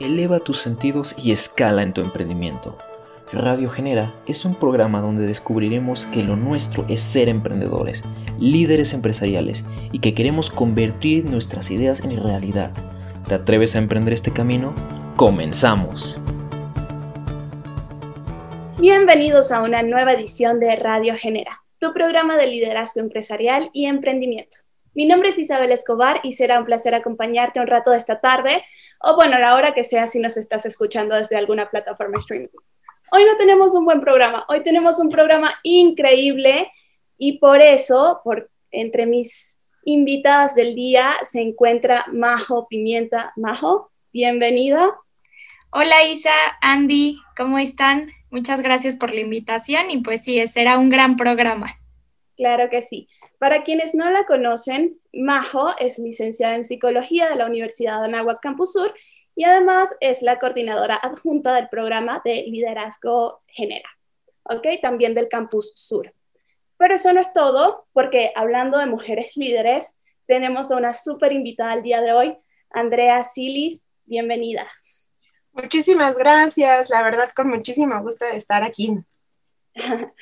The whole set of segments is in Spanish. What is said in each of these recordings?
Eleva tus sentidos y escala en tu emprendimiento. Radio Genera es un programa donde descubriremos que lo nuestro es ser emprendedores, líderes empresariales y que queremos convertir nuestras ideas en realidad. ¿Te atreves a emprender este camino? ¡Comenzamos! Bienvenidos a una nueva edición de Radio Genera, tu programa de liderazgo empresarial y emprendimiento. Mi nombre es Isabel Escobar y será un placer acompañarte un rato de esta tarde o bueno, la hora que sea si nos estás escuchando desde alguna plataforma streaming. Hoy no tenemos un buen programa, hoy tenemos un programa increíble y por eso, por, entre mis invitadas del día se encuentra Majo Pimienta. Majo, bienvenida. Hola Isa, Andy, ¿cómo están? Muchas gracias por la invitación y pues sí, será un gran programa. Claro que sí. Para quienes no la conocen, Majo es licenciada en Psicología de la Universidad de Anáhuac Campus Sur y además es la coordinadora adjunta del programa de Liderazgo Genera, ¿ok? También del Campus Sur. Pero eso no es todo, porque hablando de mujeres líderes, tenemos a una súper invitada el día de hoy, Andrea Silis. Bienvenida. Muchísimas gracias, la verdad con muchísimo gusto de estar aquí.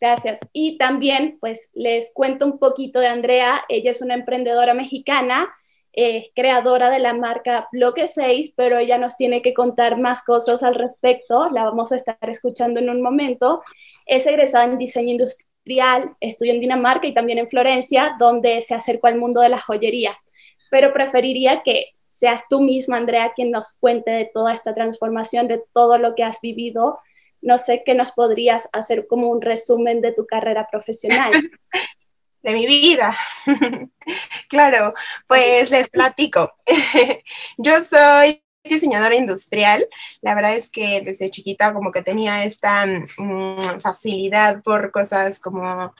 Gracias. Y también, pues, les cuento un poquito de Andrea. Ella es una emprendedora mexicana, eh, creadora de la marca Bloque 6, pero ella nos tiene que contar más cosas al respecto. La vamos a estar escuchando en un momento. Es egresada en diseño industrial, estudió en Dinamarca y también en Florencia, donde se acercó al mundo de la joyería. Pero preferiría que seas tú misma, Andrea, quien nos cuente de toda esta transformación, de todo lo que has vivido no sé qué nos podrías hacer como un resumen de tu carrera profesional. De mi vida. claro, pues les platico. Yo soy diseñadora industrial. La verdad es que desde chiquita como que tenía esta mm, facilidad por cosas como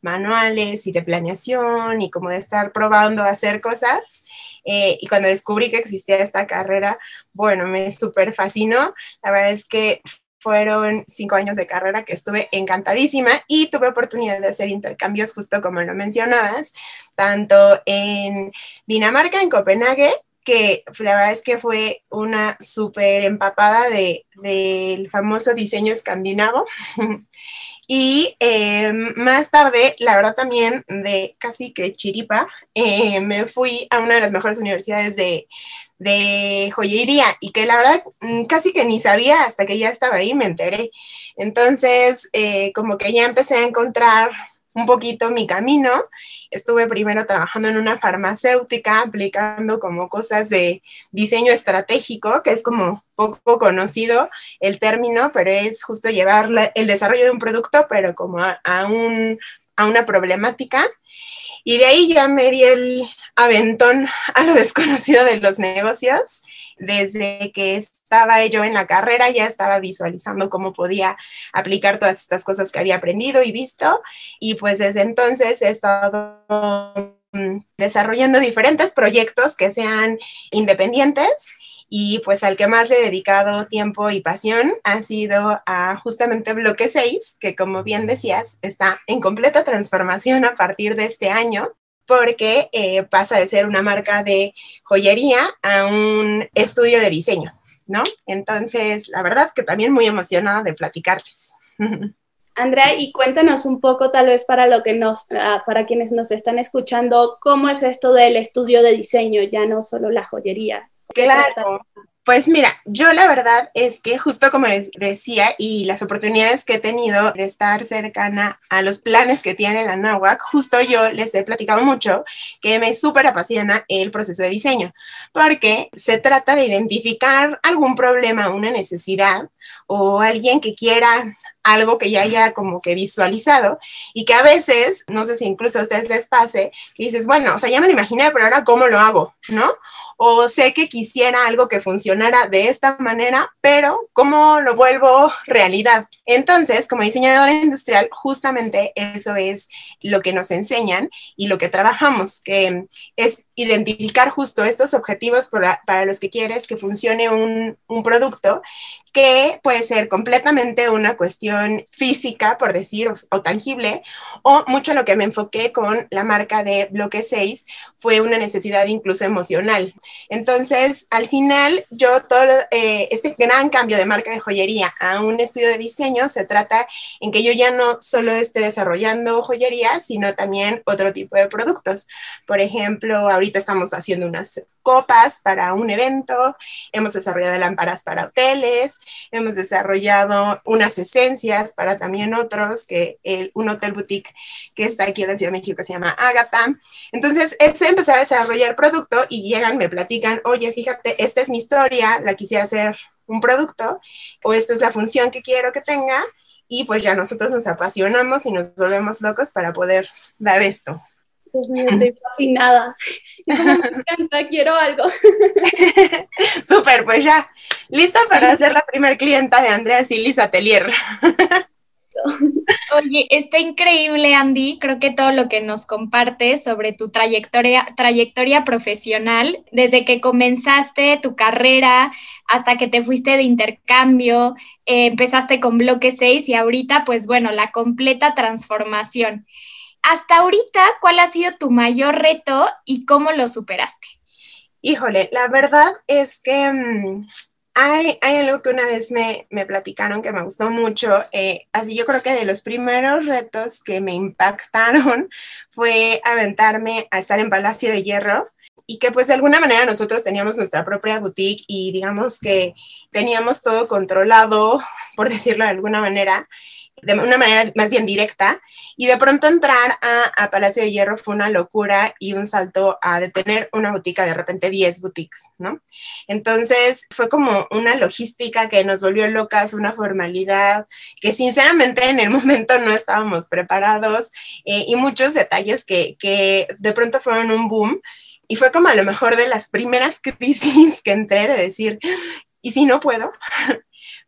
manuales y de planeación y como de estar probando hacer cosas. Eh, y cuando descubrí que existía esta carrera, bueno, me súper fascinó. La verdad es que fueron cinco años de carrera que estuve encantadísima y tuve oportunidad de hacer intercambios justo como lo mencionabas, tanto en Dinamarca, en Copenhague, que la verdad es que fue una súper empapada de, del famoso diseño escandinavo. y em, más tarde, la verdad también de casi que chiripa, eh, me fui a una de las mejores universidades de, de joyería y que la verdad mm, casi que ni sabía hasta que ya estaba ahí, me enteré. Entonces, eh, como que ya empecé a encontrar un poquito mi camino. Estuve primero trabajando en una farmacéutica, aplicando como cosas de diseño estratégico, que es como poco conocido el término, pero es justo llevar el desarrollo de un producto, pero como a, un, a una problemática. Y de ahí ya me di el aventón a lo desconocido de los negocios. Desde que estaba yo en la carrera ya estaba visualizando cómo podía aplicar todas estas cosas que había aprendido y visto. Y pues desde entonces he estado desarrollando diferentes proyectos que sean independientes y pues al que más le he dedicado tiempo y pasión ha sido a justamente Bloque 6, que como bien decías, está en completa transformación a partir de este año porque eh, pasa de ser una marca de joyería a un estudio de diseño, ¿no? Entonces, la verdad que también muy emocionada de platicarles. Andrea, y cuéntanos un poco, tal vez para lo que nos, ah, para quienes nos están escuchando, cómo es esto del estudio de diseño, ya no solo la joyería. Claro. Pues mira, yo la verdad es que justo como decía y las oportunidades que he tenido de estar cercana a los planes que tiene la NAWAC, justo yo les he platicado mucho que me súper apasiona el proceso de diseño, porque se trata de identificar algún problema, una necesidad o alguien que quiera algo que ya haya como que visualizado y que a veces, no sé si incluso a ustedes les pase, que dices, bueno, o sea, ya me lo imaginé, pero ahora cómo lo hago, ¿no? O sé que quisiera algo que funcionara de esta manera, pero ¿cómo lo vuelvo realidad? Entonces, como diseñadora industrial, justamente eso es lo que nos enseñan y lo que trabajamos, que es identificar justo estos objetivos para, para los que quieres que funcione un, un, producto que puede ser completamente una cuestión física, por decir, o, tangible, o mucho lo que me enfoqué con la marca de Bloque 6 fue una necesidad incluso emocional. Entonces, al final, yo todo eh, este gran cambio de marca de joyería a un estudio de diseño se trata en que yo ya no solo esté desarrollando joyería, sino también otro tipo de productos. Por ejemplo, ahorita estamos haciendo unas copas para un evento, hemos desarrollado lámparas para hoteles, hemos desarrollado unas esencias para también otros, que el, un hotel boutique que está aquí en la Ciudad de México se llama Agatha. Entonces, es empezar a desarrollar producto y llegan, me platican, oye, fíjate, esta es mi historia, la quisiera hacer un producto, o esta es la función que quiero que tenga, y pues ya nosotros nos apasionamos y nos volvemos locos para poder dar esto. Dios mío, estoy fascinada. me encanta, quiero algo. Súper, pues ya. Lista para ser la primer clienta de Andrea Silis Atelier. Oye, está increíble, Andy. Creo que todo lo que nos compartes sobre tu trayectoria, trayectoria profesional, desde que comenzaste tu carrera hasta que te fuiste de intercambio, eh, empezaste con Bloque 6 y ahorita, pues bueno, la completa transformación hasta ahorita, ¿cuál ha sido tu mayor reto y cómo lo superaste? Híjole, la verdad es que mm, hay, algo que una vez me, me platicaron que me gustó mucho. Eh, así yo creo que de los primeros retos que me impactaron fue aventarme a estar en Palacio de Hierro y que pues de alguna manera nosotros teníamos nuestra propia boutique y digamos que teníamos todo controlado, por decirlo de alguna manera de una manera más bien directa, y de pronto entrar a, Palacio de Hierro fue una locura y un salto a detener una botica, de repente 10 boutiques, ¿no? Entonces fue como una logística que nos volvió locas, una formalidad que sinceramente en el momento no estábamos preparados eh, y muchos detalles que, que de pronto fueron un boom. Y fue como a lo mejor de las primeras crisis que entré de decir, ¿y si no puedo?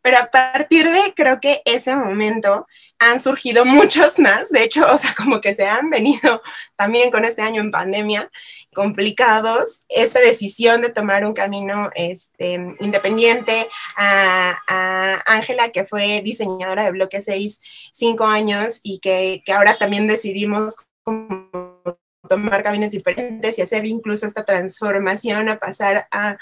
Pero a partir de creo que ese momento han surgido muchos más, de hecho, o sea, como que se han venido también con este año en pandemia complicados, esta decisión de tomar un camino este, independiente a Ángela, que fue diseñadora de Bloque 6 cinco años y que, que ahora también decidimos tomar caminos diferentes y hacer incluso esta transformación a pasar a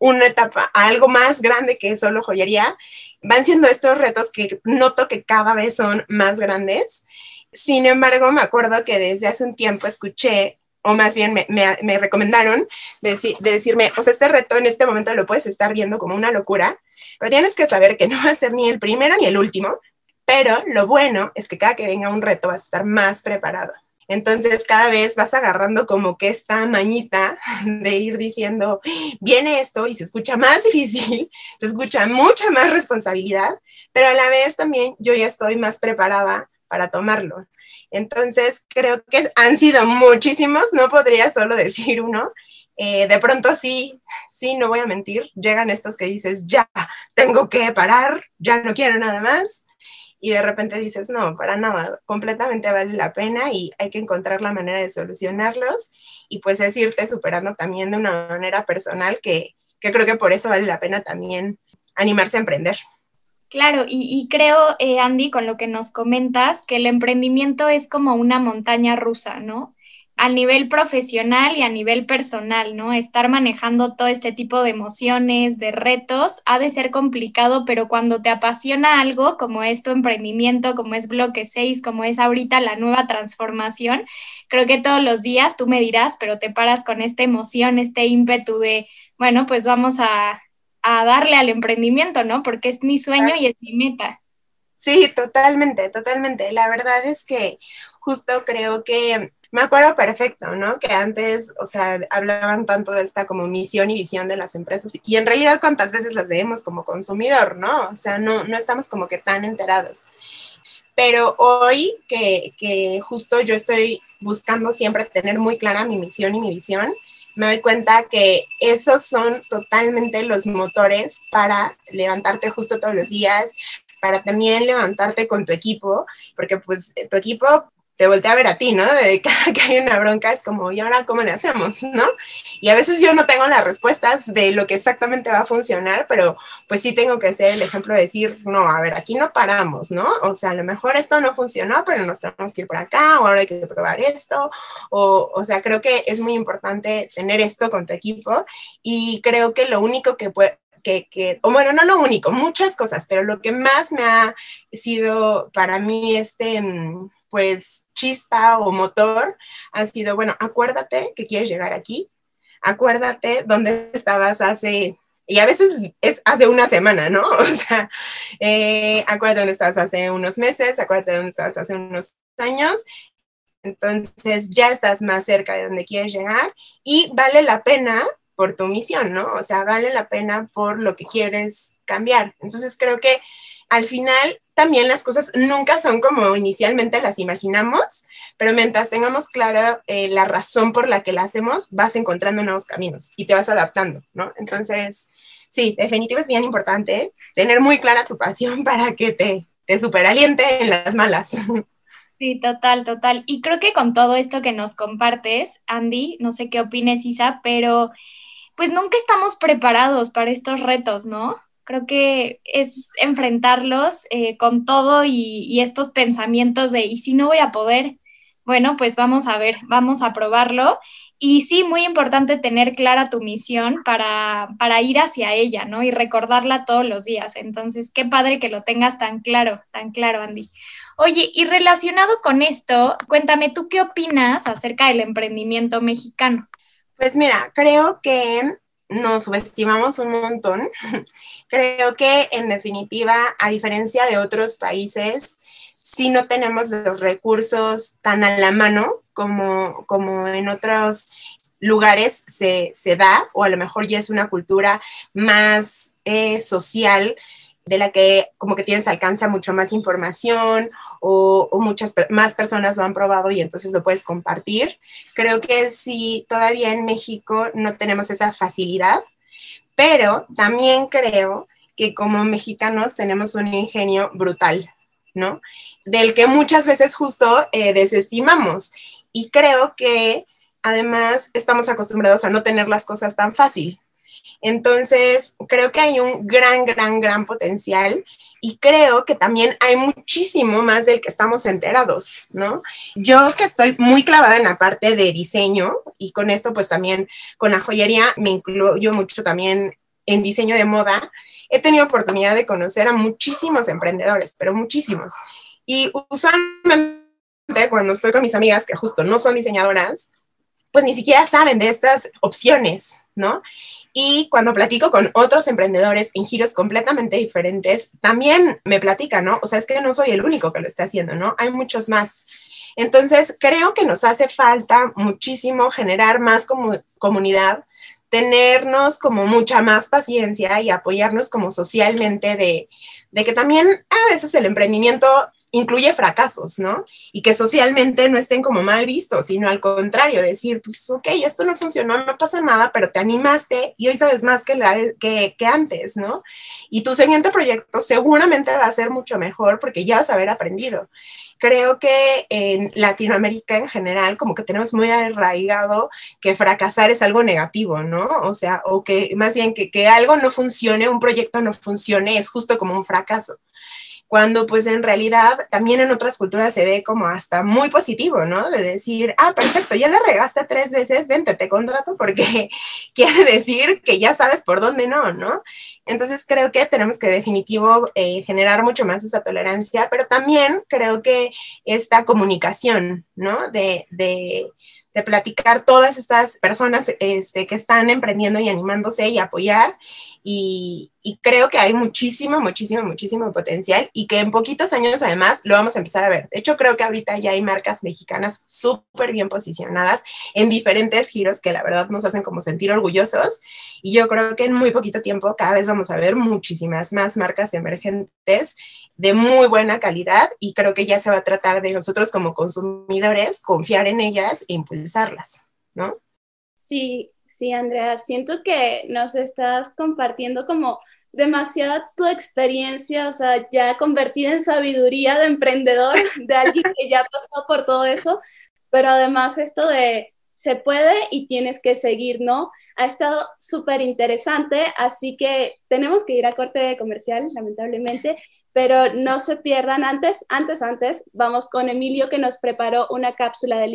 una etapa, algo más grande que solo joyería, van siendo estos retos que noto que cada vez son más grandes. Sin embargo, me acuerdo que desde hace un tiempo escuché, o más bien me, me, recomendaron de, de, decirme, pues este reto en este momento lo puedes estar viendo como una locura, pero tienes que saber que no va a ser ni el primero ni el último, pero lo bueno es que cada que venga un reto vas a estar más preparado. Entonces cada vez vas agarrando como que esta mañita de ir diciendo, viene esto y se escucha más difícil, se escucha mucha más responsabilidad, pero a la vez también yo ya estoy más preparada para tomarlo. Entonces creo que han sido muchísimos, no podría solo decir uno. Eh, de pronto sí, sí, no voy a mentir, llegan estos que dices, ya, tengo que parar, ya no quiero nada más y de repente dices, no, para nada, completamente vale la pena y hay que encontrar la manera de solucionarlos y pues es irte superando también de una manera personal que, que creo que por eso vale la pena también animarse a emprender. Claro, y, creo, eh, Andy, con lo que nos comentas, que el emprendimiento es como una montaña rusa, ¿no? A nivel profesional y a nivel personal, ¿no? Estar manejando todo este tipo de emociones, de retos, ha de ser complicado, pero cuando te apasiona algo, como es tu emprendimiento, como es Bloque 6, como es ahorita la nueva transformación, creo que todos los días tú me dirás, pero te paras con esta emoción, este ímpetu de, bueno, pues vamos a, a darle al emprendimiento, ¿no? Porque es mi sueño y es mi meta. Sí, totalmente, totalmente. La verdad es que justo creo que me acuerdo perfecto, ¿no? Que antes, o sea, hablaban tanto de esta como misión y visión de las empresas y en realidad cuántas veces las vemos como consumidor, ¿no? O sea, no, no estamos como que tan enterados. Pero hoy que, que justo yo estoy buscando siempre tener muy clara mi misión y mi visión, me doy cuenta que esos son totalmente los motores para levantarte justo todos los días, para también levantarte con tu equipo, porque pues tu equipo te voltea a ver a ti, ¿no? De cada que hay una bronca es como, ¿y ahora cómo le hacemos, no? Y a veces yo no tengo las respuestas de lo que exactamente va a funcionar, pero pues sí tengo que ser el ejemplo de decir, no, a ver, aquí no paramos, ¿no? O sea, a lo mejor esto no funcionó, pero nos tenemos que ir por acá, o ahora hay que probar esto, o, o sea, creo que es muy importante tener esto con tu equipo y creo que lo único que puede, que, que, o bueno, no lo único, muchas cosas, pero lo que más me ha sido para mí este, mm, pues, chispa o motor ha sido, bueno, acuérdate que quieres llegar aquí, acuérdate dónde estabas hace, y a veces es hace una semana, ¿no? O sea, eh, acuérdate dónde estabas hace unos meses, acuérdate dónde estabas hace unos años, entonces ya estás más cerca de donde quieres llegar y vale la pena por tu misión, ¿no? O sea, vale la pena por lo que quieres cambiar. Entonces creo que al final también las cosas nunca son como inicialmente las imaginamos, pero mientras tengamos clara eh, la razón por la que la hacemos, vas encontrando nuevos caminos y te vas adaptando, ¿no? Entonces, sí, definitivamente es bien importante tener muy clara tu pasión para que te, te superaliente en las malas. Sí, total, total. Y creo que con todo esto que nos compartes, Andy, no sé qué opines, Isa, pero pues nunca estamos preparados para estos retos, ¿no? Creo que es enfrentarlos eh, con todo y, estos pensamientos de, ¿y si no voy a poder? Bueno, pues vamos a ver, vamos a probarlo. Y sí, muy importante tener clara tu misión para, para ir hacia ella, ¿no? Y recordarla todos los días. Entonces, qué padre que lo tengas tan claro, tan claro, Andy. Oye, y relacionado con esto, cuéntame, ¿tú qué opinas acerca del emprendimiento mexicano? Pues mira, creo que nos subestimamos un montón. creo que en definitiva, a diferencia de otros países, sí no tenemos los recursos tan a la mano como, como en otros lugares se, da, o a lo mejor ya es una cultura más eh, social de la que como que tienes alcance a mucho más información o, muchas más personas lo han probado y entonces lo puedes compartir. Creo que sí, todavía en México no tenemos esa facilidad, pero también creo que como mexicanos tenemos un ingenio brutal, ¿no? Del que muchas veces justo eh, desestimamos. Y creo que además estamos acostumbrados a no tener las cosas tan fácil. Entonces, creo que hay un gran, gran, gran potencial y creo que también hay muchísimo más del que estamos enterados, ¿no? Yo que estoy muy clavada en la parte de diseño y con esto pues también con la joyería me incluyo mucho también en diseño de moda, he tenido oportunidad de conocer a muchísimos emprendedores, pero muchísimos. Y usualmente cuando estoy con mis amigas que justo no son diseñadoras, pues ni siquiera saben de estas opciones, ¿no? Y cuando platico con otros emprendedores en giros completamente diferentes, también me platican, ¿no? O sea, es que no soy el único que lo está haciendo, ¿no? Hay muchos más. Entonces, creo que nos hace falta muchísimo generar más como comunidad, tenernos como mucha más paciencia y apoyarnos como socialmente de, de que también a veces el emprendimiento incluye fracasos, ¿no? Y que socialmente no estén como mal vistos, sino al contrario, decir, pues, ok, esto no funcionó, no pasa nada, pero te animaste y hoy sabes más que, que, que antes, ¿no? Y tu siguiente proyecto seguramente va a ser mucho mejor porque ya vas a haber aprendido. Creo que en Latinoamérica en general, como que tenemos muy arraigado que fracasar es algo negativo, ¿no? O sea, o que más bien que, que algo no funcione, un proyecto no funcione, es justo como un fracaso cuando pues en realidad también en otras culturas se ve como hasta muy positivo, ¿no? De decir, ah, perfecto, ya le regaste tres veces, vente, te contrato porque quiere decir que ya sabes por dónde no, ¿no? Entonces creo que tenemos que definitivo eh, generar mucho más esa tolerancia, pero también creo que esta comunicación, ¿no? De, de de platicar todas estas personas este, que están emprendiendo y animándose y apoyar. Y, y, creo que hay muchísimo, muchísimo, muchísimo potencial y que en poquitos años además lo vamos a empezar a ver. De hecho, creo que ahorita ya hay marcas mexicanas súper bien posicionadas en diferentes giros que la verdad nos hacen como sentir orgullosos. Y yo creo que en muy poquito tiempo cada vez vamos a ver muchísimas más marcas emergentes de muy buena calidad y creo que ya se va a tratar de nosotros como consumidores confiar en ellas e impulsarlas, ¿no? Sí, sí, Andrea, siento que nos estás compartiendo como demasiada tu experiencia, o sea, ya convertida en sabiduría de emprendedor, de alguien que ya pasado por todo eso, pero además esto de se puede y tienes que seguir, ¿no? Ha estado súper interesante, así que tenemos que ir a corte comercial, lamentablemente, pero no se pierdan antes, antes, antes, vamos con Emilio que nos preparó una cápsula de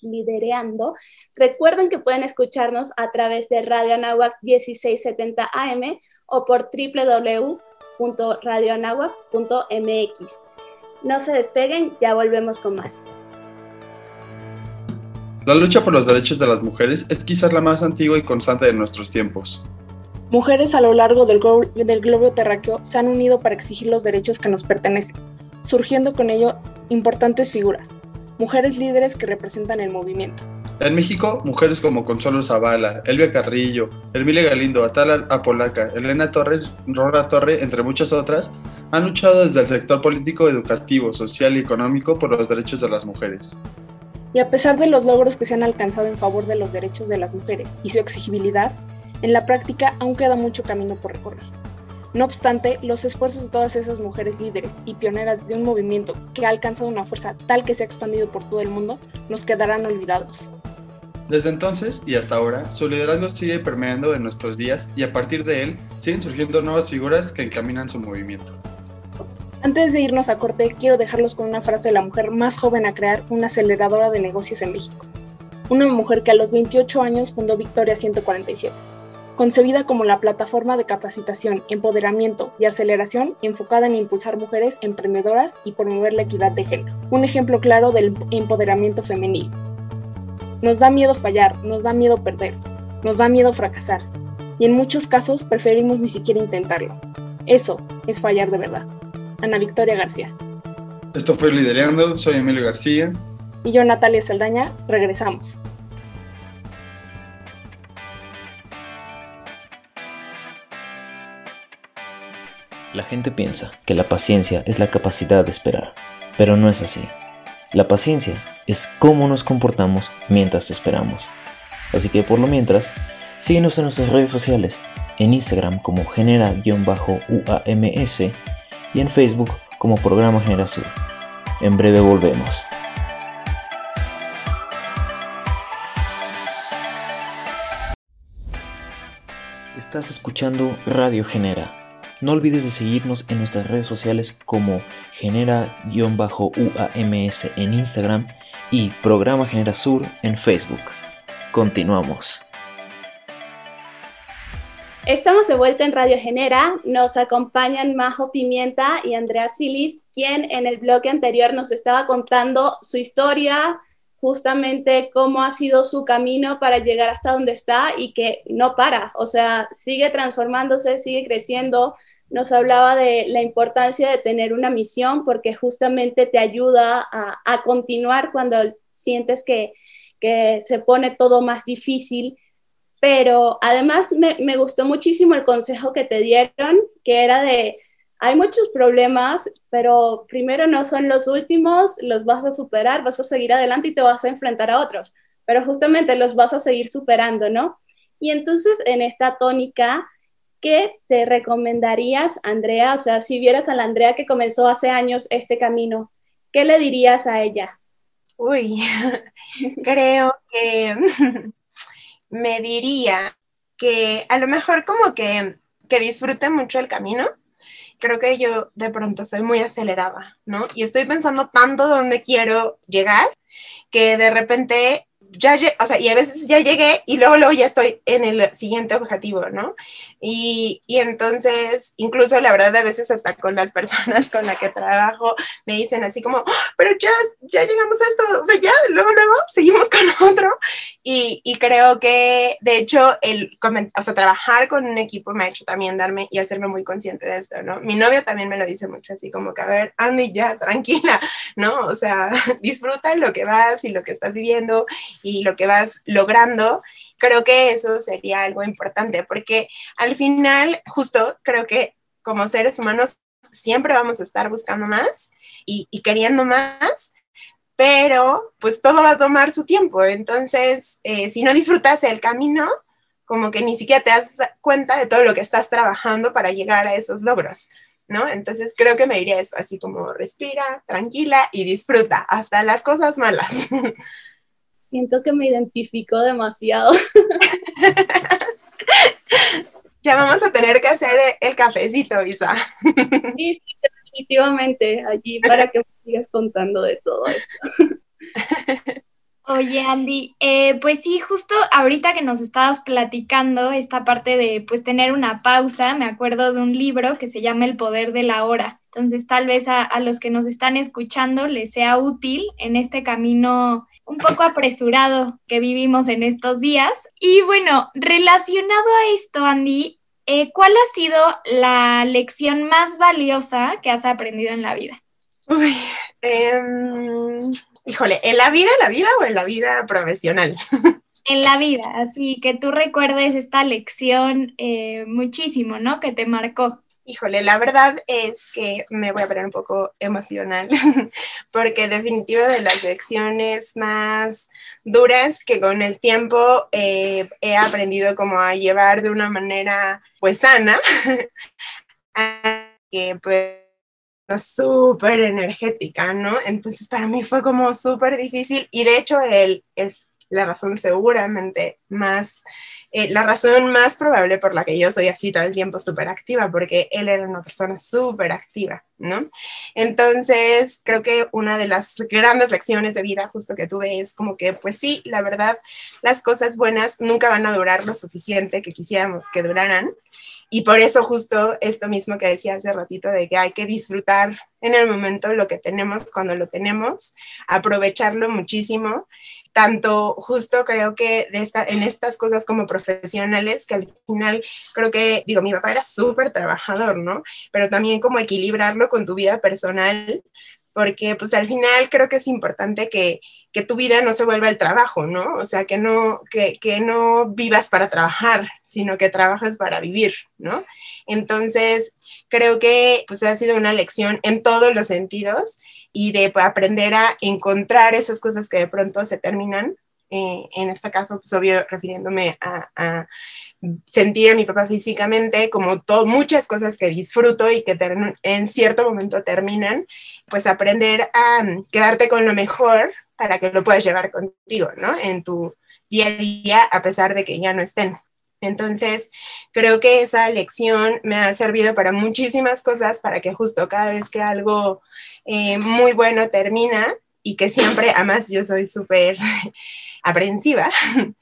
lidereando. Recuerden que pueden escucharnos a través de Radio Anáhuac 1670 AM o por www.radioanahuac.mx. No se despeguen, ya volvemos con más. La lucha por los derechos de las mujeres es quizás la más antigua y constante de nuestros tiempos. Mujeres a lo largo del, globo terráqueo se han unido para exigir los derechos que nos pertenecen, surgiendo con ello importantes figuras, mujeres líderes que representan el movimiento. En México, mujeres como Consuelo Zavala, Elvia Carrillo, Elmile Galindo, Atala Apolaca, Elena Torres, Rora Torre, entre muchas otras, han luchado desde el sector político, educativo, social y económico por los derechos de las mujeres. Y a pesar de los logros que se han alcanzado en favor de los derechos de las mujeres y su exigibilidad, en la práctica aún queda mucho camino por recorrer. No obstante, los esfuerzos de todas esas mujeres líderes y pioneras de un movimiento que ha alcanzado una fuerza tal que se ha expandido por todo el mundo nos quedarán olvidados. Desde entonces y hasta ahora, su liderazgo sigue permeando en nuestros días y a partir de él siguen surgiendo nuevas figuras que encaminan su movimiento. Antes de irnos a corte, quiero dejarlos con una frase de la mujer más joven a crear una aceleradora de negocios en México. Una mujer que a los 28 años fundó Victoria 147, concebida como la plataforma de capacitación, empoderamiento y aceleración enfocada en impulsar mujeres emprendedoras y promover la equidad de género. Un ejemplo claro del empoderamiento femenino. Nos da miedo fallar, nos da miedo perder, nos da miedo fracasar, y en muchos casos preferimos ni siquiera intentarlo. Eso es fallar de verdad. Ana Victoria García. Esto fue Lidereando, soy Emilio García. Y yo, Natalia Saldaña, regresamos. La gente piensa que la paciencia es la capacidad de esperar, pero no es así. La paciencia es cómo nos comportamos mientras esperamos. Así que por lo mientras, síguenos en nuestras redes sociales, en Instagram como genera-uams y en Facebook como Programa Generación. En breve volvemos. Estás escuchando Radio Genera. No olvides de seguirnos en nuestras redes sociales como genera-uams en Instagram y Programa Genera Sur en Facebook. Continuamos. Estamos de vuelta en Radio Genera. Nos acompañan Majo Pimienta y Andrea Silis, quien en el bloque anterior nos estaba contando su historia, justamente cómo ha sido su camino para llegar hasta donde está y que no para, o sea, sigue transformándose, sigue creciendo. Nos hablaba de la importancia de tener una misión porque justamente te ayuda a, continuar cuando sientes que, que se pone todo más difícil pero además me, gustó muchísimo el consejo que te dieron, que era de, hay muchos problemas, pero primero no son los últimos, los vas a superar, vas a seguir adelante y te vas a enfrentar a otros, pero justamente los vas a seguir superando, ¿no? Y entonces en esta tónica, ¿qué te recomendarías, Andrea? O sea, si vieras a la Andrea que comenzó hace años este camino, ¿qué le dirías a ella? Uy, creo que me diría que a lo mejor como que, que disfrute mucho el camino. Creo que yo de pronto soy muy acelerada, ¿no? Y estoy pensando tanto dónde quiero llegar que de repente ya, o sea, y a veces ya llegué y luego, luego ya estoy en el siguiente objetivo, ¿no? Y, y, entonces, incluso la verdad, a veces hasta con las personas con las que trabajo, me dicen así como, ¡Ah! pero ya, ya llegamos a esto, o sea, ya, luego, luego, seguimos con otro. Y, y creo que, de hecho, el, o sea, trabajar con un equipo me ha hecho también darme y hacerme muy consciente de esto, ¿no? Mi novio también me lo dice mucho, así como que, a ver, Andy, ya, tranquila, ¿no? O sea, disfruta lo que vas y lo que estás viviendo y lo que vas logrando, creo que eso sería algo importante, porque al final, justo creo que como seres humanos siempre vamos a estar buscando más y, queriendo más, pero pues todo va a tomar su tiempo. Entonces, eh, si no disfrutas el camino, como que ni siquiera te das cuenta de todo lo que estás trabajando para llegar a esos logros. ¿No? Entonces creo que me diría eso, así como respira, tranquila y disfruta, hasta las cosas malas. Siento que me identifico demasiado. ya vamos a tener que hacer el cafecito, Isa. Sí, sí, definitivamente, allí para que me sigas contando de todo esto. Oye, Andy, eh, pues sí, justo ahorita que nos estabas platicando esta parte de pues tener una pausa, me acuerdo de un libro que se llama El Poder de la Hora. Entonces, tal vez a, a los que nos están escuchando les sea útil en este camino un poco apresurado que vivimos en estos días. Y bueno, relacionado a esto, Andy, eh, ¿cuál ha sido la lección más valiosa que has aprendido en la vida? Uy, eh, híjole, ¿en la vida, en la vida o en la vida profesional? en la vida, así que tú recuerdes esta lección eh, muchísimo, ¿no? Que te marcó. Híjole, la verdad es que me voy a poner un poco emocional, porque definitivo de las lecciones más duras que con el tiempo eh, he aprendido como a llevar de una manera pues sana, que pues súper energética, ¿no? Entonces para mí fue como súper difícil y de hecho él es la razón seguramente más, eh, la razón más probable por la que yo soy así todo el tiempo súper activa, porque él era una persona súper activa, ¿no? Entonces, creo que una de las grandes lecciones de vida justo que tuve es como que, pues sí, la verdad, las cosas buenas nunca van a durar lo suficiente que quisiéramos que duraran. Y por eso justo esto mismo que decía hace ratito de que hay que disfrutar en el momento lo que tenemos cuando lo tenemos, aprovecharlo muchísimo tanto justo creo que de esta, en estas cosas como profesionales, que al final creo que, digo, mi papá era súper trabajador, ¿no? Pero también como equilibrarlo con tu vida personal, porque pues al final creo que es importante que, que tu vida no se vuelva el trabajo, ¿no? O sea, que no, que, que no vivas para trabajar, sino que trabajas para vivir, ¿no? Entonces, creo que pues ha sido una lección en todos los sentidos y de pues, aprender a encontrar esas cosas que de pronto se terminan. Eh, en este caso, pues obvio, refiriéndome a, sentir a mi papá físicamente, como todo, muchas cosas que disfruto y que en cierto momento terminan, pues aprender a quedarte con lo mejor para que lo puedas llevar contigo, ¿no? En tu día a día, a pesar de que ya no estén. Entonces, creo que esa lección me ha servido para muchísimas cosas, para que justo cada vez que algo eh, muy bueno termina y que siempre, además yo soy súper aprensiva,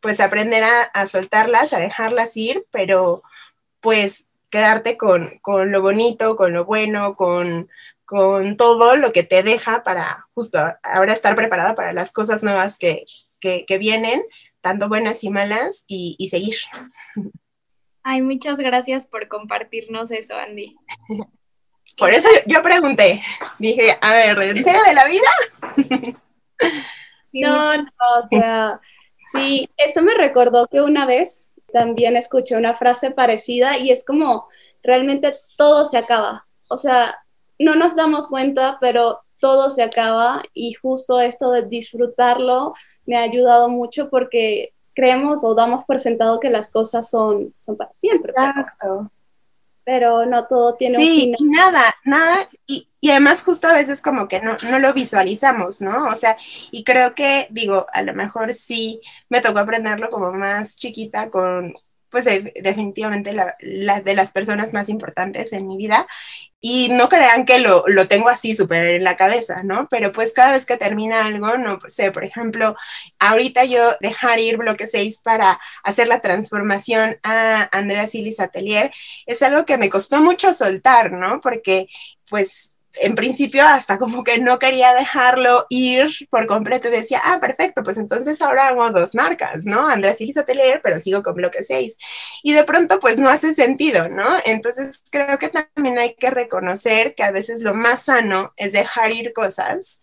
pues aprender a, soltarlas, a dejarlas ir, pero pues quedarte con, lo bonito, con lo bueno, con, todo lo que te deja para justo ahora estar preparada para las cosas nuevas que, que vienen tanto buenas y malas, y, seguir. Ay, muchas gracias por compartirnos eso, Andy. Por eso yo pregunté, dije, a ver, ¿en serio de la vida? no, no, o sea, sí, eso me recordó que una vez también escuché una frase parecida y es como, realmente todo se acaba. O sea, no nos damos cuenta, pero todo se acaba y justo esto de disfrutarlo me ha ayudado mucho porque creemos o damos por sentado que las cosas son, son para siempre. Exacto. Pero, no todo tiene un final. Sí, nada, nada. Y, y, además justo a veces como que no, no lo visualizamos, ¿no? O sea, y creo que, digo, a lo mejor sí me tocó aprenderlo como más chiquita con, pues definitivamente la, de las personas más importantes en mi vida. Y no crean que lo, lo tengo así súper en la cabeza, ¿no? Pero pues cada vez que termina algo, no sé, por ejemplo, ahorita yo dejar ir bloque 6 para hacer la transformación a Andrea Silis Atelier es algo que me costó mucho soltar, ¿no? Porque pues en principio hasta como que no quería dejarlo ir por completo decía, ah, perfecto, pues entonces ahora hago dos marcas, ¿no? Andrés y Atelier, pero sigo con bloque 6. Y de pronto pues no hace sentido, ¿no? Entonces creo que también hay que reconocer que a veces lo más sano es dejar ir cosas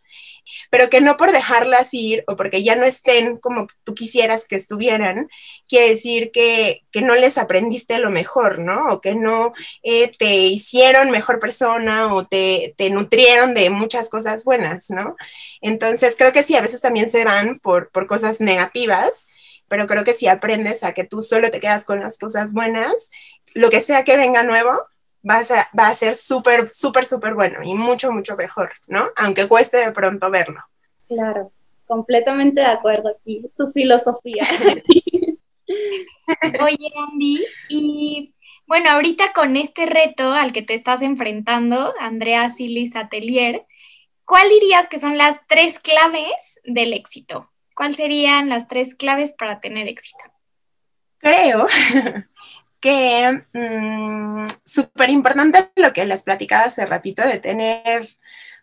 pero que no por dejarlas ir o porque ya no estén como tú quisieras que estuvieran, quiere decir que, no les aprendiste lo mejor, ¿no? O que no eh, te hicieron mejor persona o te, te, nutrieron de muchas cosas buenas, ¿no? Entonces creo que sí, a veces también se van por, por cosas negativas pero creo que si aprendes a que tú solo te quedas con las cosas buenas, lo que sea que venga nuevo, va a, va a ser súper, súper, súper bueno y mucho, mucho mejor, ¿no? Aunque cueste de pronto verlo. Claro, completamente de acuerdo aquí, tu filosofía. Oye, Andy, y bueno, ahorita con este reto al que te estás enfrentando, Andrea Silis Atelier, ¿cuál dirías que son las tres claves del éxito? ¿Cuáles serían las tres claves para tener éxito? Creo que mm, súper importante lo que les platicaba hace ratito de tener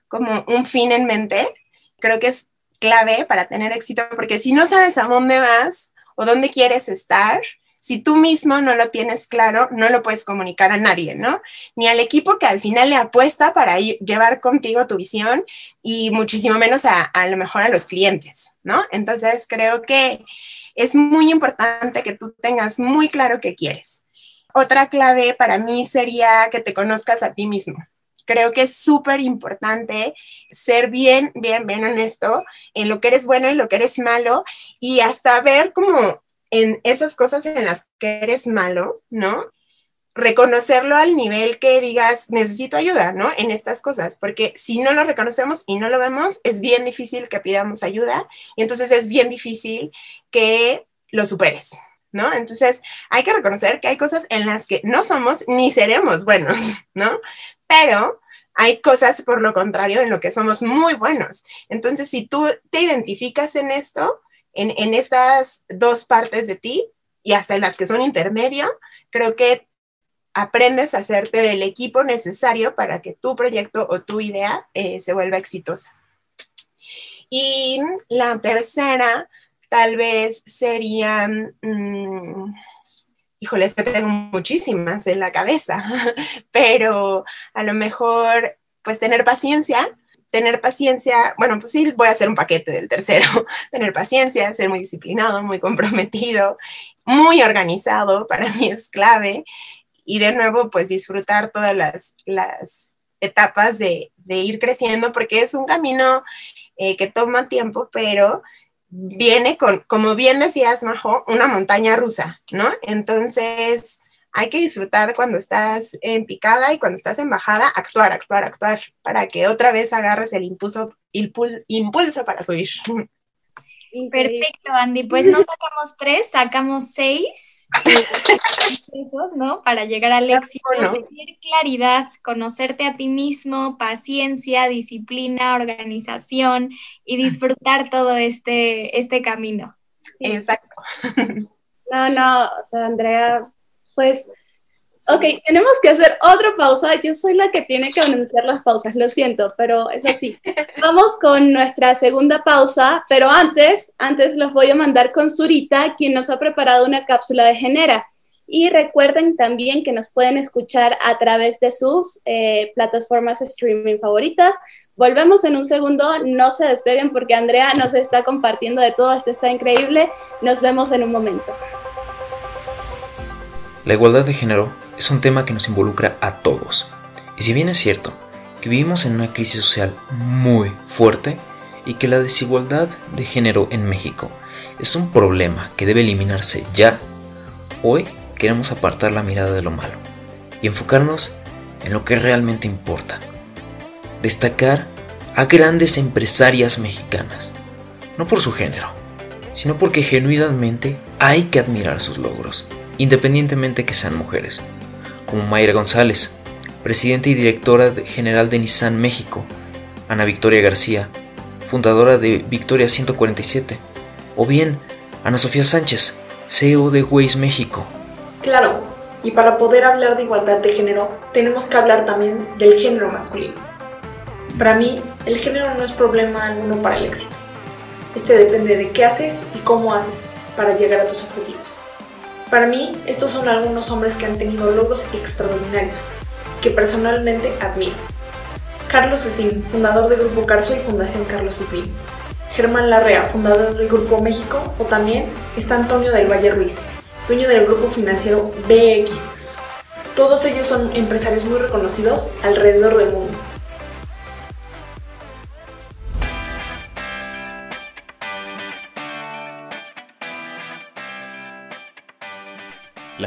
como un fin en mente. Creo que es clave para tener éxito porque si no sabes a dónde vas o dónde quieres estar, si tú mismo no lo tienes claro, no lo puedes comunicar a nadie, ¿no? Ni al equipo que al final le apuesta para llevar contigo tu visión y muchísimo menos a, a lo mejor a los clientes, ¿no? Entonces creo que es muy importante que tú tengas muy claro qué quieres. Otra clave para mí sería que te conozcas a ti mismo. Creo que es súper importante ser bien, bien, bien honesto en lo que eres bueno y lo que eres malo y hasta ver como en esas cosas en las que eres malo, ¿no? Reconocerlo al nivel que digas, necesito ayuda, ¿no? En estas cosas, porque si no lo reconocemos y no lo vemos, es bien difícil que pidamos ayuda y entonces es bien difícil que lo superes, ¿no? Entonces hay que reconocer que hay cosas en las que no somos ni seremos buenos, ¿no? Pero hay cosas por lo contrario en lo que somos muy buenos. Entonces, si tú te identificas en esto, en, estas dos partes de ti y hasta en las que son intermedio, creo que aprendes a hacerte del equipo necesario para que tu proyecto o tu idea eh, se vuelva exitosa. Y la tercera, tal vez sería, mm, híjole, es que tengo muchísimas en la cabeza, pero a lo mejor, pues tener paciencia, tener paciencia, bueno, pues sí, voy a hacer un paquete del tercero, tener paciencia, ser muy disciplinado, muy comprometido, muy organizado, para mí es clave. Y de nuevo, pues disfrutar todas las, las etapas de, de, ir creciendo, porque es un camino eh, que toma tiempo, pero viene con, como bien decías, Majo, una montaña rusa, ¿no? Entonces, hay que disfrutar cuando estás en picada y cuando estás en bajada, actuar, actuar, actuar, para que otra vez agarres el impulso, impulso para subir. Perfecto, Andy. Pues no sacamos tres, sacamos seis, ¿no? Para llegar al éxito, tener claridad, conocerte a ti mismo, paciencia, disciplina, organización y disfrutar todo este, este camino. Exacto. No, no, o sea, Andrea, pues, ok, tenemos que hacer otra pausa. Yo soy la que tiene que anunciar las pausas, lo siento, pero es así. Vamos con nuestra segunda pausa, pero antes, antes los voy a mandar con Zurita, quien nos ha preparado una cápsula de Genera. Y recuerden también que nos pueden escuchar a través de sus eh, plataformas streaming favoritas. Volvemos en un segundo, no se despeguen porque Andrea nos está compartiendo de todo, esto está increíble. Nos vemos en un momento. La igualdad de género es un tema que nos involucra a todos. Y si bien es cierto que vivimos en una crisis social muy fuerte y que la desigualdad de género en México es un problema que debe eliminarse ya, hoy queremos apartar la mirada de lo malo y enfocarnos en lo que realmente importa. Destacar a grandes empresarias mexicanas, no por su género, sino porque genuinamente hay que admirar sus logros independientemente que sean mujeres, como Mayra González, presidenta y directora general de Nissan México, Ana Victoria García, fundadora de Victoria 147, o bien Ana Sofía Sánchez, CEO de Waze México. Claro, y para poder hablar de igualdad de género, tenemos que hablar también del género masculino. Para mí, el género no es problema alguno para el éxito. Este depende de qué haces y cómo haces para llegar a tus objetivos. Para mí, estos son algunos hombres que han tenido logros extraordinarios, que personalmente admiro. Carlos Slim, fundador del Grupo Carso y Fundación Carlos Slim. Germán Larrea, fundador del Grupo México, o también está Antonio del Valle Ruiz, dueño del grupo financiero BX. Todos ellos son empresarios muy reconocidos alrededor del mundo.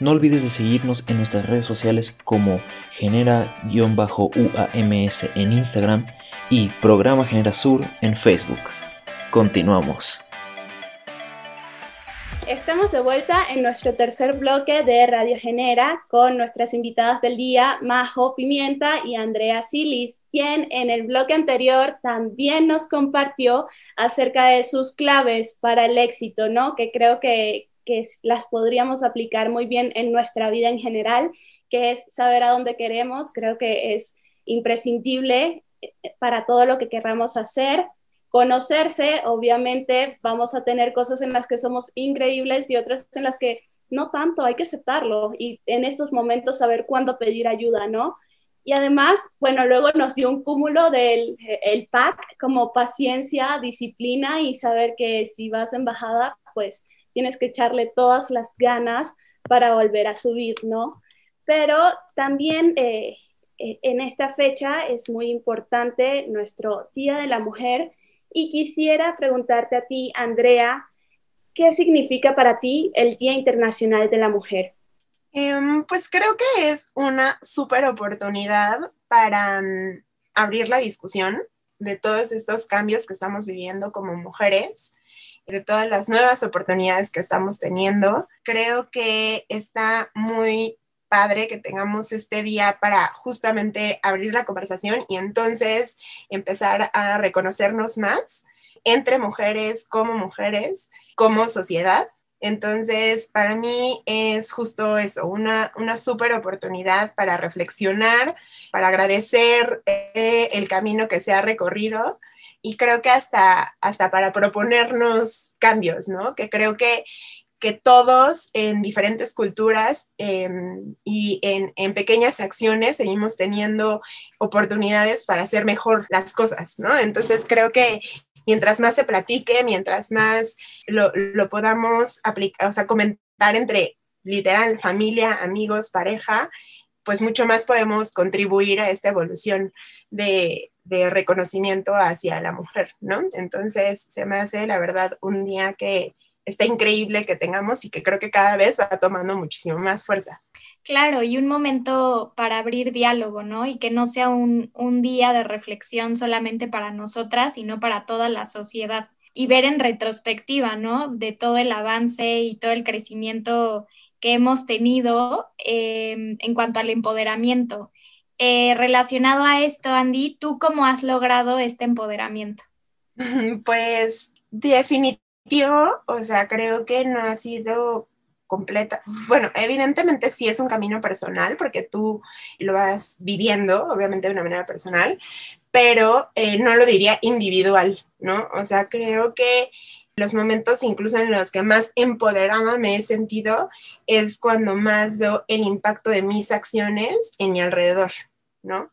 no olvides de seguirnos en nuestras redes sociales como genera-uams en Instagram y Programa Genera Sur en Facebook. Continuamos. Estamos de vuelta en nuestro tercer bloque de Radio Genera con nuestras invitadas del día, Majo Pimienta y Andrea Silis, quien en el bloque anterior también nos compartió acerca de sus claves para el éxito, ¿no? Que creo que, que las podríamos aplicar muy bien en nuestra vida en general, que es saber a dónde queremos. Creo que es imprescindible eh, para todo lo que queramos hacer. Conocerse, obviamente, vamos a tener cosas en las que somos increíbles y otras en las que no tanto, hay que aceptarlo y en estos momentos saber cuándo pedir ayuda, ¿no? Y además, bueno, luego nos dio un cúmulo del el pack como paciencia, disciplina y saber que si vas en bajada, pues tienes que echarle todas las ganas para volver a subir, ¿no? Pero también eh, eh, en esta fecha es muy importante nuestro Día de la Mujer y quisiera preguntarte a ti, Andrea, ¿qué significa para ti el Día Internacional de la Mujer? Em, pues creo que es una súper oportunidad para mm, abrir la discusión de todos estos cambios que estamos viviendo como mujeres de todas las nuevas oportunidades que estamos teniendo. Creo que está muy padre que tengamos este día para justamente abrir la conversación y entonces empezar a reconocernos más entre mujeres, como mujeres, como sociedad. Entonces, para mí es justo eso, una, una súper oportunidad para reflexionar, para agradecer eh, el camino que se ha recorrido y creo que hasta, hasta para proponernos cambios, ¿no? Que creo que, que todos en diferentes culturas em, y en, en, pequeñas acciones seguimos teniendo oportunidades para hacer mejor las cosas, ¿no? Entonces creo que mientras más se platique, mientras más lo, lo podamos aplicar, o sea, comentar entre literal familia, amigos, pareja, pues mucho más podemos contribuir a esta evolución de, reconocimiento hacia la mujer, ¿no? Entonces, se me hace, la verdad, un día que está increíble que tengamos y que creo que cada vez va tomando muchísimo más fuerza. Claro, y un momento para abrir diálogo, ¿no? Y que no sea un, un día de reflexión solamente para nosotras, sino para toda la sociedad. Y ver en retrospectiva, ¿no? De todo el avance y todo el crecimiento que hemos tenido eh, en cuanto al empoderamiento eh, relacionado a esto, Andy, ¿tú cómo has logrado este empoderamiento? Pues definitivo, o sea, creo que no ha sido completa. Bueno, evidentemente sí es un camino personal porque tú lo vas viviendo, obviamente de una manera personal, pero eh, no lo diría individual, ¿no? O sea, creo que los momentos incluso en los que más empoderada me he sentido es cuando más veo el impacto de mis acciones en mi alrededor, ¿no?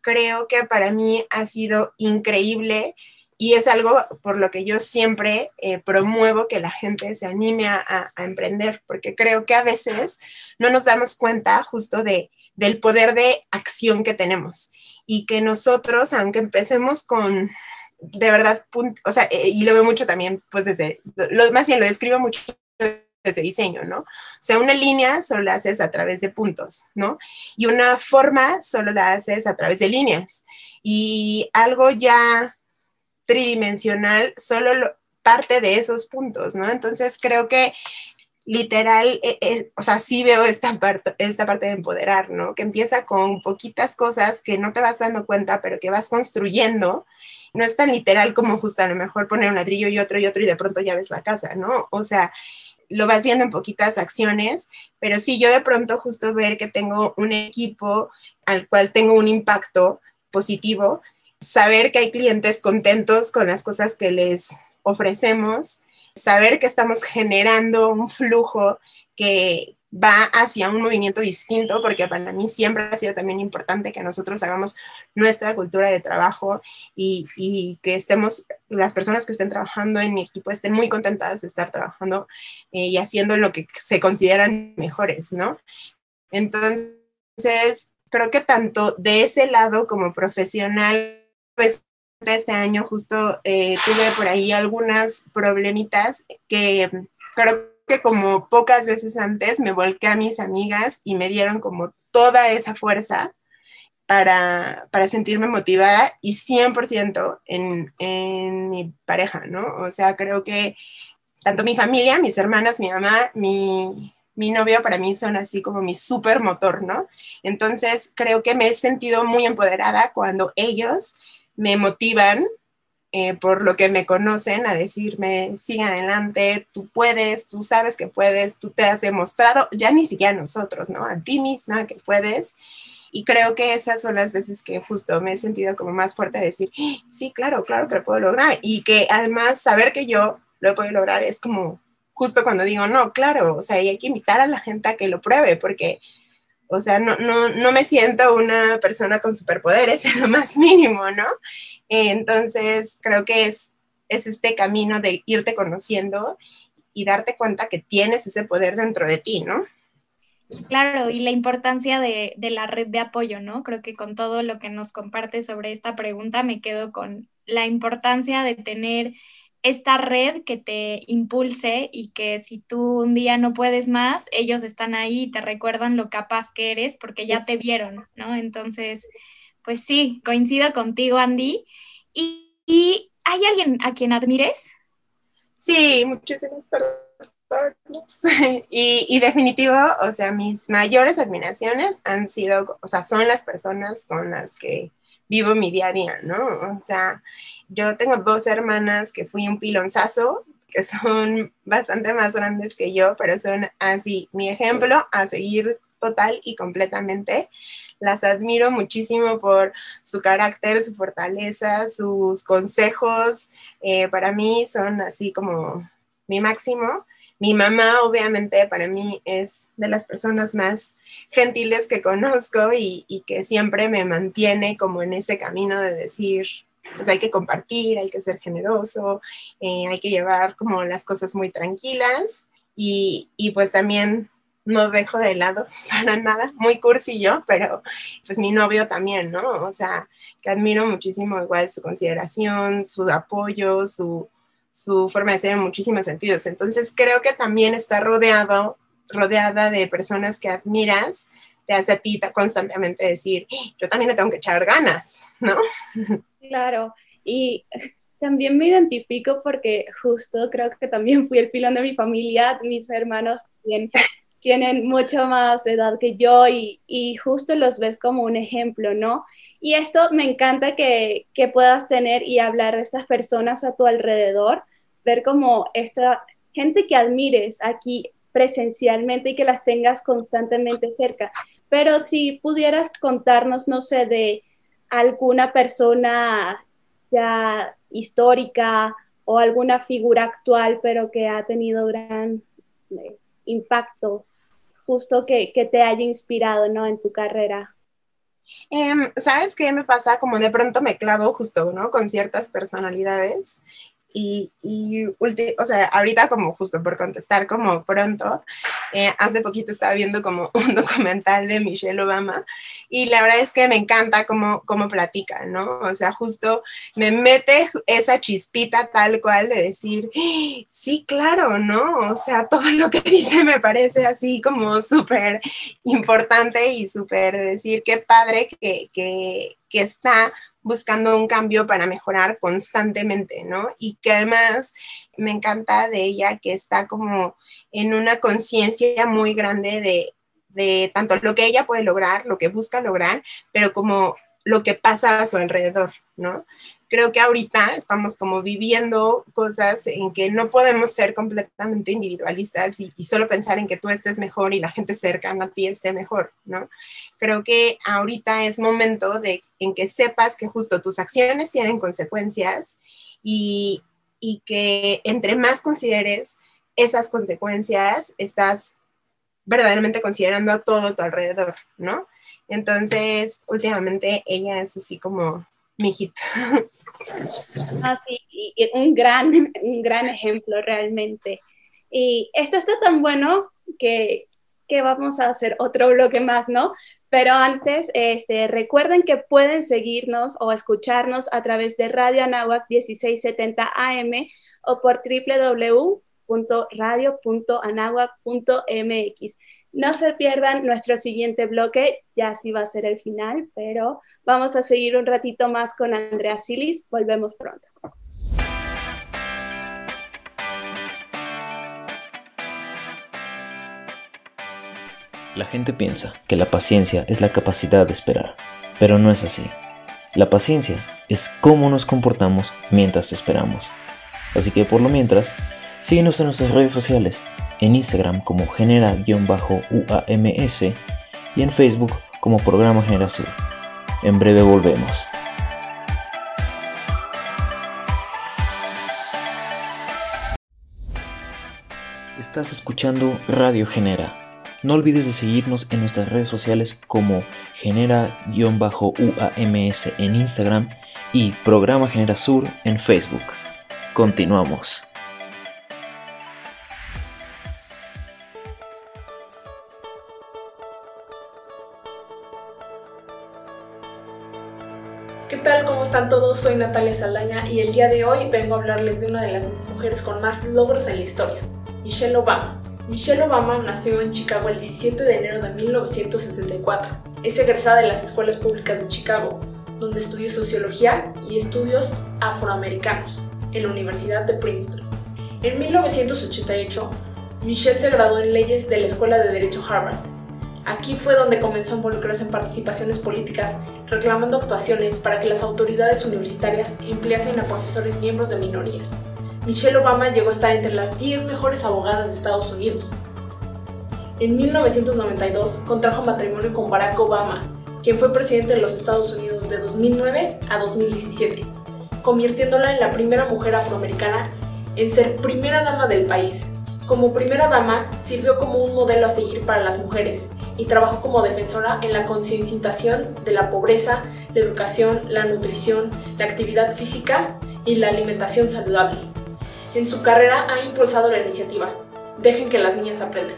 Creo que para mí ha sido increíble y es algo por lo que yo siempre eh, promuevo que la gente se anime a, emprender, porque creo que a veces no nos damos cuenta justo de, del poder de acción que tenemos y que nosotros, aunque empecemos con de verdad, o sea, eh, y lo veo mucho también, pues desde, lo, más bien lo describo mucho desde diseño, ¿no? O sea, una línea solo la haces a través de puntos, ¿no? Y una forma solo la haces a través de líneas. Y algo ya tridimensional solo parte de esos puntos, ¿no? Entonces creo que literal, eh, eh, o sea, sí veo esta parte, esta parte de empoderar, ¿no? Que empieza con poquitas cosas que no te vas dando cuenta, pero que vas construyendo no es tan literal como justo a lo mejor poner un ladrillo y otro y otro y de pronto ya ves la casa, ¿no? O sea, lo vas viendo en poquitas acciones, pero sí yo de pronto justo ver que tengo un equipo al cual tengo un impacto positivo, saber que hay clientes contentos con las cosas que les ofrecemos, saber que estamos generando un flujo que, va hacia un movimiento distinto, porque para mí siempre ha sido también importante que nosotros hagamos nuestra cultura de trabajo y, y que estemos, las personas que estén trabajando en mi equipo estén muy contentas de estar trabajando eh, y haciendo lo que se consideran mejores, ¿no? Entonces, creo que tanto de ese lado como profesional, pues este año justo eh, tuve por ahí algunas problemitas que creo que como pocas veces antes me volqué a mis amigas y me dieron como toda esa fuerza para, para sentirme motivada y 100% en, en mi pareja, ¿no? O sea, creo que tanto mi familia, mis hermanas, mi mamá, mi, mi novio para mí son así como mi super motor, ¿no? Entonces creo que me he sentido muy empoderada cuando ellos me motivan eh, por lo que me conocen, a decirme, sigue adelante, tú puedes, tú sabes que puedes, tú te has demostrado, ya ni siquiera a nosotros, ¿no? A ti misma que puedes. Y creo que esas son las veces que justo me he sentido como más fuerte de decir, sí, claro, claro que lo puedo lograr. Y que además saber que yo lo puedo lograr es como justo cuando digo, no, claro, o sea, hay que invitar a la gente a que lo pruebe, porque, o sea, no, no, no me siento una persona con superpoderes en lo más mínimo, ¿no? Entonces, creo que es, es este camino de irte conociendo y darte cuenta que tienes ese poder dentro de ti, ¿no? Claro, y la importancia de, de, la red de apoyo, ¿no? Creo que con todo lo que nos comparte sobre esta pregunta me quedo con la importancia de tener esta red que te impulse y que si tú un día no puedes más, ellos están ahí y te recuerdan lo capaz que eres porque ya te vieron, ¿no? Entonces, pues sí, coincido contigo, Andy. ¿Y, hay alguien a quien admires? Sí, muchísimas personas. y, y definitivo, o sea, mis mayores admiraciones han sido, o sea, son las personas con las que vivo mi día a día, ¿no? O sea, yo tengo dos hermanas que fui un pilonzazo, que son bastante más grandes que yo, pero son así mi ejemplo a seguir total y completamente. Las admiro muchísimo por su carácter, su fortaleza, sus consejos. Eh, para mí son así como mi máximo. Mi mamá, obviamente, para mí es de las personas más gentiles que conozco y, que siempre me mantiene como en ese camino de decir, pues hay que compartir, hay que ser generoso, eh, hay que llevar como las cosas muy tranquilas y, y pues también no dejo de lado para nada, muy cursi yo, pero pues mi novio también, ¿no? O sea, que admiro muchísimo igual su consideración, su apoyo, su, su forma de ser en muchísimos sentidos. Entonces creo que también está rodeado, rodeada de personas que admiras, te hace a ti constantemente decir, yo también le tengo que echar ganas, ¿no? Claro, y también me identifico porque justo creo que también fui el pilón de mi familia, mis hermanos también tienen mucho más edad que yo y, y, justo los ves como un ejemplo, ¿no? Y esto me encanta que, que, puedas tener y hablar de estas personas a tu alrededor, ver como esta gente que admires aquí presencialmente y que las tengas constantemente cerca. Pero si pudieras contarnos, no sé, de alguna persona ya histórica o alguna figura actual, pero que ha tenido gran eh, impacto justo que, que te haya inspirado, ¿no? En tu carrera. Em, ¿Sabes qué me pasa? Como de pronto me clavo justo, ¿no? Con ciertas personalidades y, y o sea, ahorita como justo por contestar como pronto, eh, hace poquito estaba viendo como un documental de Michelle Obama y la verdad es que me encanta cómo, cómo platica, ¿no? O sea, justo me mete esa chispita tal cual de decir, sí, claro, ¿no? O sea, todo lo que dice me parece así como súper importante y súper decir, qué padre que, que, que está buscando un cambio para mejorar constantemente, ¿no? Y que además me encanta de ella que está como en una conciencia muy grande de, de tanto lo que ella puede lograr, lo que busca lograr, pero como lo que pasa a su alrededor, ¿no? Creo que ahorita estamos como viviendo cosas en que no podemos ser completamente individualistas y, solo pensar en que tú estés mejor y la gente cercana a ti esté mejor, ¿no? Creo que ahorita es momento de en que sepas que justo tus acciones tienen consecuencias y, y que entre más consideres esas consecuencias, estás verdaderamente considerando a todo tu alrededor, ¿no? Entonces, últimamente ella es así como mi hit. Ah, sí, un gran, un gran ejemplo realmente. Y esto está tan bueno que, que vamos a hacer otro bloque más, ¿no? Pero antes, este, recuerden que pueden seguirnos o escucharnos a través de Radio Anáhuac 1670 AM o por www.radio.anahuac.mx. No se pierdan nuestro siguiente bloque, ya sí va a ser el final, pero vamos a seguir un ratito más con Andrea Silis. Volvemos pronto. La gente piensa que la paciencia es la capacidad de esperar, pero no es así. La paciencia es cómo nos comportamos mientras esperamos. Así que por lo mientras, síguenos en nuestras redes sociales, en Instagram como genera-uams y en Facebook como Programa Generación. En breve volvemos. Estás escuchando Radio Genera no olvides de seguirnos en nuestras redes sociales como genera-uams en Instagram y Programa Genera Sur en Facebook. Continuamos. Están todos? Soy Natalia Saldaña y el día de hoy vengo a hablarles de una de las mujeres con más logros en la historia, Michelle Obama. Michelle Obama nació en Chicago el 17 de enero de 1964. Es egresada de las escuelas públicas de Chicago, donde estudió sociología y estudios afroamericanos en la Universidad de Princeton. En 1988, Michelle se graduó en leyes de la Escuela de Derecho Harvard. Aquí fue donde comenzó a involucrarse en participaciones políticas, reclamando actuaciones para que las autoridades universitarias empleasen a profesores miembros de minorías. Michelle Obama llegó a estar entre las 10 mejores abogadas de Estados Unidos. En 1992 contrajo matrimonio con Barack Obama, quien fue presidente de los Estados Unidos de 2009 a 2017, convirtiéndola en la primera mujer afroamericana en ser primera dama del país. Como primera dama, sirvió como un modelo a seguir para las mujeres y trabajó como defensora en la concienciación de la pobreza, la educación, la nutrición, la actividad física y la alimentación saludable. En su carrera ha impulsado la iniciativa Dejen que las niñas aprendan.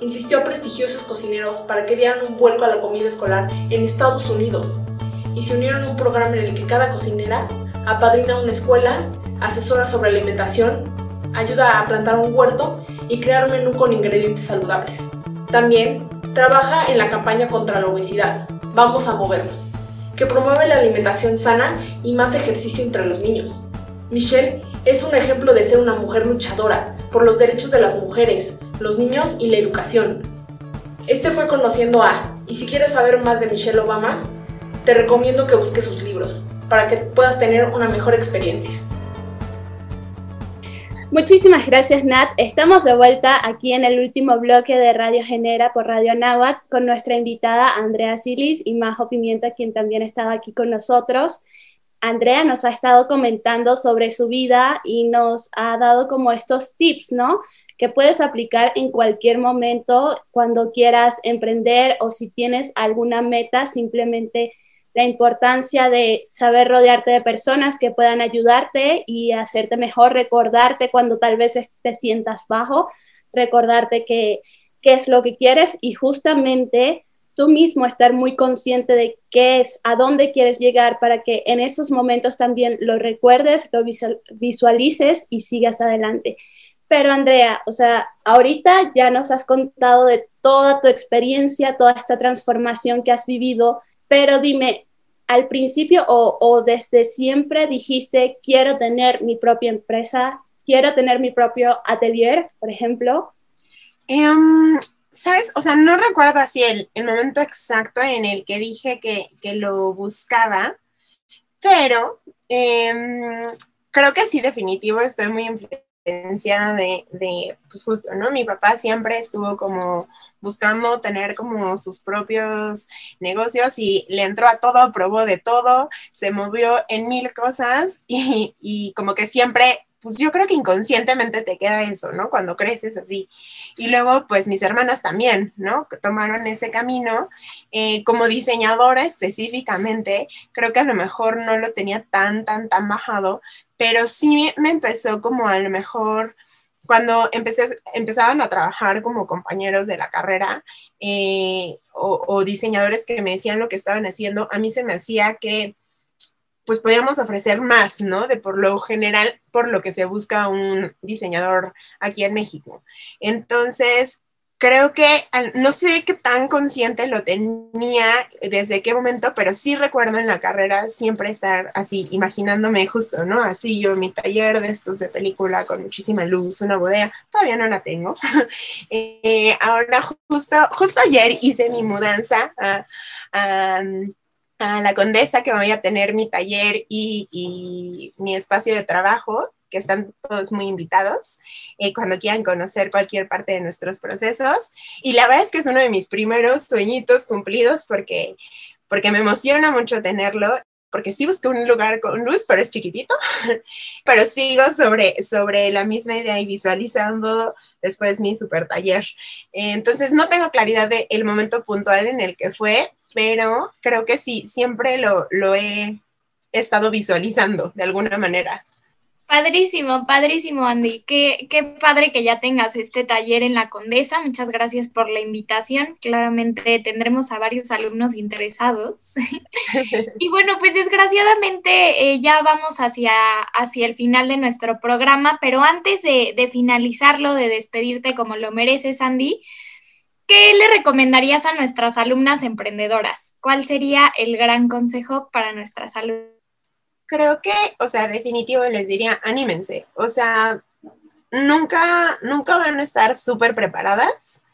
Insistió a prestigiosos cocineros para que dieran un vuelco a la comida escolar en Estados Unidos y se unieron a un programa en el que cada cocinera apadrina una escuela, asesora sobre alimentación, ayuda a plantar un huerto y crear un menú con ingredientes saludables. También trabaja en la campaña contra la obesidad, Vamos a movernos, que promueve la alimentación sana y más ejercicio entre los niños. Michelle es un ejemplo de ser una mujer luchadora por los derechos de las mujeres, los niños y la educación. Este fue Conociendo a, y si quieres saber más de Michelle Obama, te recomiendo que busques sus libros para que puedas tener una mejor experiencia. Muchísimas gracias Nat. Estamos de vuelta aquí en el último bloque de Radio Genera por Radio Nahuatl con nuestra invitada Andrea Silis y Majo Pimienta, quien también estaba aquí con nosotros. Andrea nos ha estado comentando sobre su vida y nos ha dado como estos tips, ¿no? Que puedes aplicar en cualquier momento cuando quieras emprender o si tienes alguna meta, simplemente la importancia de saber rodearte de personas que puedan ayudarte y hacerte mejor, recordarte cuando tal vez te sientas bajo, recordarte qué es lo que quieres y justamente tú mismo estar muy consciente de qué es, a dónde quieres llegar para que en esos momentos también lo recuerdes, lo visualices y sigas adelante. Pero Andrea, o sea, ahorita ya nos has contado de toda tu experiencia, toda esta transformación que has vivido, pero dime, al principio o, desde siempre dijiste, quiero tener mi propia empresa, quiero tener mi propio atelier, por ejemplo. Um, ¿sabes? O sea, no recuerdo así el, momento exacto en el que dije que, lo buscaba, pero em, creo que sí, definitivo, estoy muy de, de, pues justo, ¿no? Mi papá siempre estuvo como buscando tener como sus propios negocios y le entró a todo, probó de todo, se movió en mil cosas y, y como que siempre pues yo creo que inconscientemente te queda eso, ¿no? Cuando creces así. Y luego, pues mis hermanas también, ¿no? Tomaron ese camino. Eh, como diseñadora específicamente, creo que a lo mejor no lo tenía tan, tan, tan bajado, pero sí me empezó como a lo mejor cuando empecé, empezaban a trabajar como compañeros de la carrera eh, o, o, diseñadores que me decían lo que estaban haciendo, a mí se me hacía que pues podíamos ofrecer más, ¿no? De por lo general, por lo que se busca un diseñador aquí en México. Entonces, creo que no sé qué tan consciente lo tenía desde qué momento, pero sí recuerdo en la carrera siempre estar así, imaginándome justo, ¿no? Así yo mi taller de estos de película con muchísima luz, una bodega, todavía no la tengo. Eh, ahora justo, justo ayer hice mi mudanza a, la Condesa, que voy a tener mi taller y, mi espacio de trabajo, que están todos muy invitados eh, cuando quieran conocer cualquier parte de nuestros procesos. Y la verdad es que es uno de mis primeros sueñitos cumplidos porque, porque me emociona mucho tenerlo porque sí busco un lugar con luz, pero es chiquitito, pero sigo sobre, sobre la misma idea y visualizando después mi super taller. Entonces no tengo claridad del el momento puntual en el que fue, pero creo que sí, siempre lo, lo he estado visualizando de alguna manera. Padrísimo, padrísimo, Andy. Qué, qué padre que ya tengas este taller en la Condesa. Muchas gracias por la invitación. Claramente tendremos a varios alumnos interesados. y bueno, pues desgraciadamente eh, ya vamos hacia, hacia el final de nuestro programa, pero antes de, de finalizarlo, de despedirte como lo mereces, Andy, ¿qué le recomendarías a nuestras alumnas emprendedoras? ¿Cuál sería el gran consejo para nuestras alumnas? Creo que, o sea, definitivo les diría, anímense. O sea, nunca, nunca van a estar súper preparadas,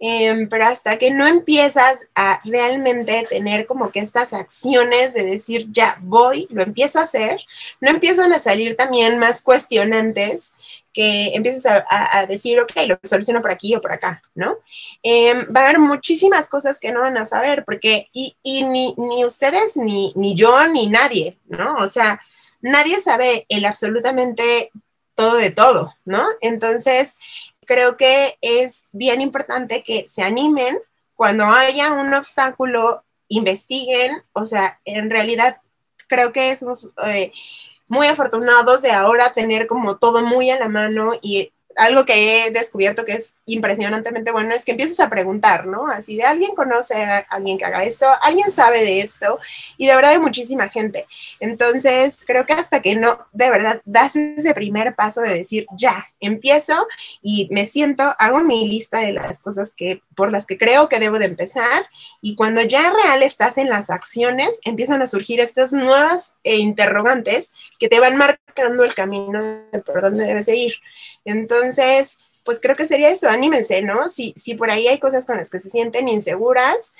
em, pero hasta que no empiezas a realmente tener como que estas acciones de decir, ya voy, lo empiezo a hacer, no empiezan a salir también más cuestionantes que empieces a, decir, ok, lo soluciono por aquí o por acá, ¿no? Em, va a haber muchísimas cosas que no van a saber, porque, y, ni, ni, ustedes, ni, ni yo, ni nadie, ¿no? O sea, nadie sabe el absolutamente todo de todo, ¿no? Entonces, creo que es bien importante que se animen cuando haya un obstáculo, investiguen, o sea, en realidad creo que es eh, muy afortunados de ahora tener como todo muy a la mano y algo que he descubierto que es impresionantemente bueno es que empieces a preguntar, ¿no? Así de alguien conoce a alguien que haga esto, alguien sabe de esto y de verdad hay muchísima gente. Entonces, creo que hasta que no, de verdad, das ese primer paso de decir, ya, empiezo y me siento, hago mi lista de las cosas que por las que creo que debo de empezar y cuando ya real estás en las acciones, empiezan a surgir estas nuevas eh, interrogantes que te van marcando el camino de por dónde debes ir. Entonces, pues creo que sería eso, anímense, ¿no? Si, si por ahí hay cosas con las que se sienten inseguras,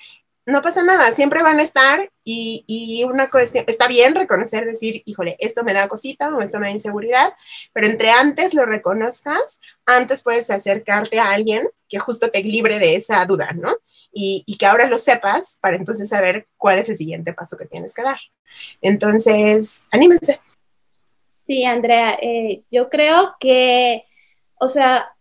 no pasa nada, siempre van a estar y, y, una cuestión, está bien reconocer, decir, híjole, esto me da cosita o esto me da inseguridad, pero entre antes lo reconozcas, antes puedes acercarte a alguien que justo te libre de esa duda, ¿no? Y, y que ahora lo sepas para entonces saber cuál es el siguiente paso que tienes que dar. Entonces, anímense. Sí, Andrea, eh, yo creo que, o sea,